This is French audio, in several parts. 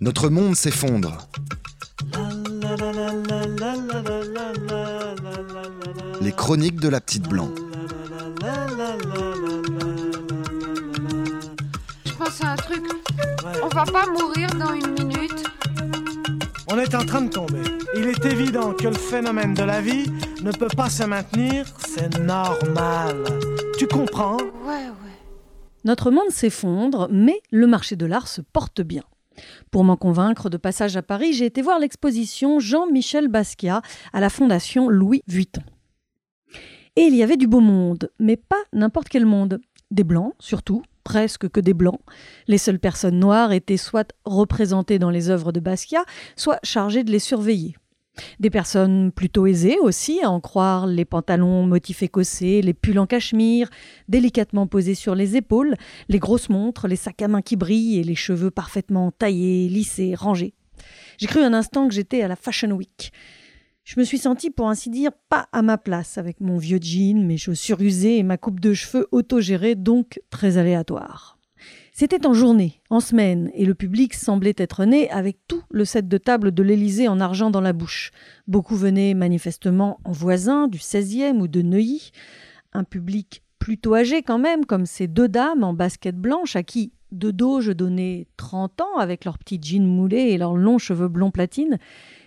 Notre monde s'effondre. Les chroniques de la petite blanc. Je pense à un truc. On va pas mourir dans une minute. On est en train de tomber. Il est évident que le phénomène de la vie ne peut pas se maintenir, c'est normal. Tu comprends? Ouais, ouais. Notre monde s'effondre, mais le marché de l'art se porte bien. Pour m'en convaincre, de passage à Paris, j'ai été voir l'exposition Jean-Michel Basquiat à la Fondation Louis Vuitton. Et il y avait du beau monde, mais pas n'importe quel monde. Des blancs, surtout, presque que des blancs. Les seules personnes noires étaient soit représentées dans les œuvres de Basquiat, soit chargées de les surveiller. Des personnes plutôt aisées aussi, à en croire les pantalons motifs écossais, les pulls en cachemire, délicatement posés sur les épaules, les grosses montres, les sacs à main qui brillent et les cheveux parfaitement taillés, lissés, rangés. J'ai cru un instant que j'étais à la Fashion Week. Je me suis sentie, pour ainsi dire, pas à ma place, avec mon vieux jean, mes chaussures usées et ma coupe de cheveux autogérée, donc très aléatoire. C'était en journée, en semaine, et le public semblait être né avec tout le set de table de l'Élysée en argent dans la bouche. Beaucoup venaient manifestement en voisins du 16e ou de Neuilly. Un public plutôt âgé quand même, comme ces deux dames en basket blanche à qui, de dos, je donnais 30 ans avec leurs petits jeans moulés et leurs longs cheveux blonds platine,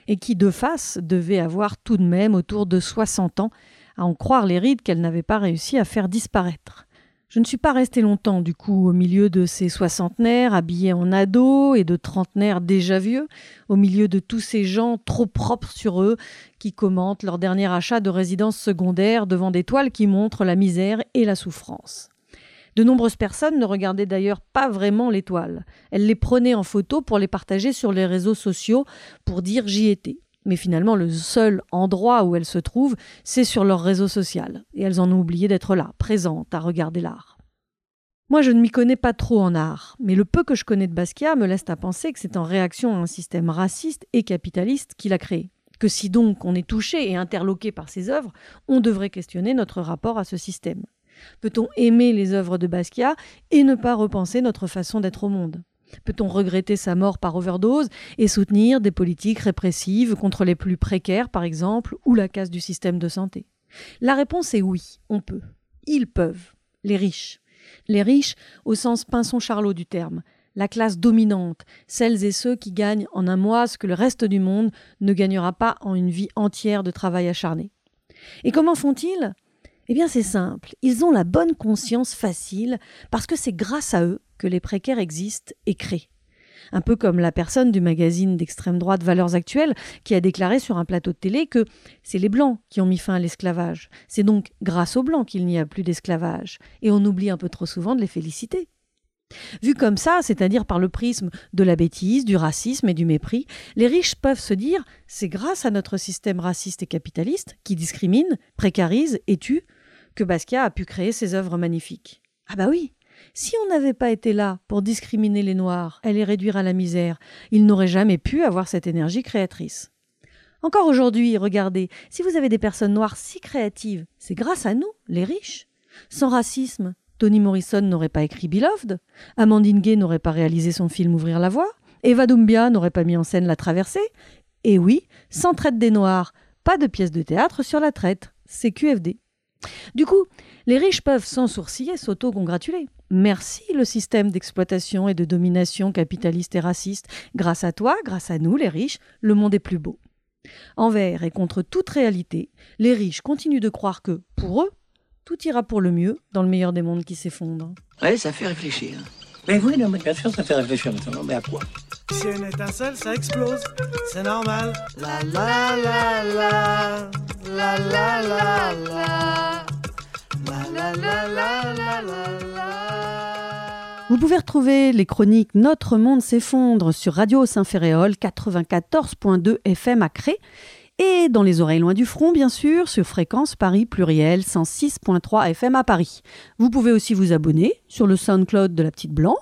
et qui, de face, devaient avoir tout de même autour de 60 ans, à en croire les rides qu'elles n'avaient pas réussi à faire disparaître. Je ne suis pas restée longtemps, du coup, au milieu de ces soixantenaires habillés en ados et de trentenaires déjà vieux, au milieu de tous ces gens trop propres sur eux qui commentent leur dernier achat de résidence secondaire devant des toiles qui montrent la misère et la souffrance. De nombreuses personnes ne regardaient d'ailleurs pas vraiment les toiles. Elles les prenaient en photo pour les partager sur les réseaux sociaux pour dire j'y étais. Mais finalement, le seul endroit où elles se trouvent, c'est sur leur réseau social. Et elles en ont oublié d'être là, présentes, à regarder l'art. Moi, je ne m'y connais pas trop en art, mais le peu que je connais de Basquiat me laisse à penser que c'est en réaction à un système raciste et capitaliste qu'il a créé. Que si donc on est touché et interloqué par ses œuvres, on devrait questionner notre rapport à ce système. Peut-on aimer les œuvres de Basquiat et ne pas repenser notre façon d'être au monde? Peut-on regretter sa mort par overdose et soutenir des politiques répressives contre les plus précaires, par exemple, ou la casse du système de santé? La réponse est oui, on peut. Ils peuvent. Les riches. Les riches au sens pinson-charlot du terme. La classe dominante, celles et ceux qui gagnent en un mois ce que le reste du monde ne gagnera pas en une vie entière de travail acharné. Et comment font-ils? Eh bien c'est simple, ils ont la bonne conscience facile parce que c'est grâce à eux que les précaires existent et créent. Un peu comme la personne du magazine d'extrême droite Valeurs Actuelles qui a déclaré sur un plateau de télé que c'est les Blancs qui ont mis fin à l'esclavage. C'est donc grâce aux Blancs qu'il n'y a plus d'esclavage. Et on oublie un peu trop souvent de les féliciter. Vu comme ça, c'est-à-dire par le prisme de la bêtise, du racisme et du mépris, les riches peuvent se dire c'est grâce à notre système raciste et capitaliste qui discrimine, précarise et tue que Basquiat a pu créer ces œuvres magnifiques. Ah bah oui, si on n'avait pas été là pour discriminer les Noirs et les réduire à la misère, ils n'auraient jamais pu avoir cette énergie créatrice. Encore aujourd'hui, regardez, si vous avez des personnes noires si créatives, c'est grâce à nous, les riches. Sans racisme, Toni Morrison n'aurait pas écrit Beloved, Amandine Gay n'aurait pas réalisé son film Ouvrir la voie, Eva Doumbia n'aurait pas mis en scène La Traversée. Et oui, sans traite des Noirs, pas de pièce de théâtre sur la traite. C'est QFD. Du coup, les riches peuvent sans sourciller s'auto-congratuler. Merci le système d'exploitation et de domination capitaliste et raciste. Grâce à toi, grâce à nous, les riches, le monde est plus beau. Envers et contre toute réalité, les riches continuent de croire que, pour eux, tout ira pour le mieux dans le meilleur des mondes qui s'effondre. Ouais, ça fait réfléchir. Mais oui, non, mais bien sûr, ça fait réfléchir maintenant. Mais à quoi? Si une étincelle, ça explose. C'est normal. La la la la. La la la la. Vous pouvez retrouver les chroniques Notre monde s'effondre sur Radio Saint-Ferréol 94.2 FM à Cré et dans les oreilles loin du front, bien sûr, sur fréquence Paris pluriel 106.3 FM à Paris. Vous pouvez aussi vous abonner sur le SoundCloud de la Petite Blanc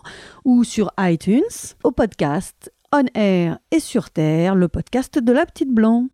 ou sur iTunes au podcast On Air et sur Terre, le podcast de la Petite Blanc.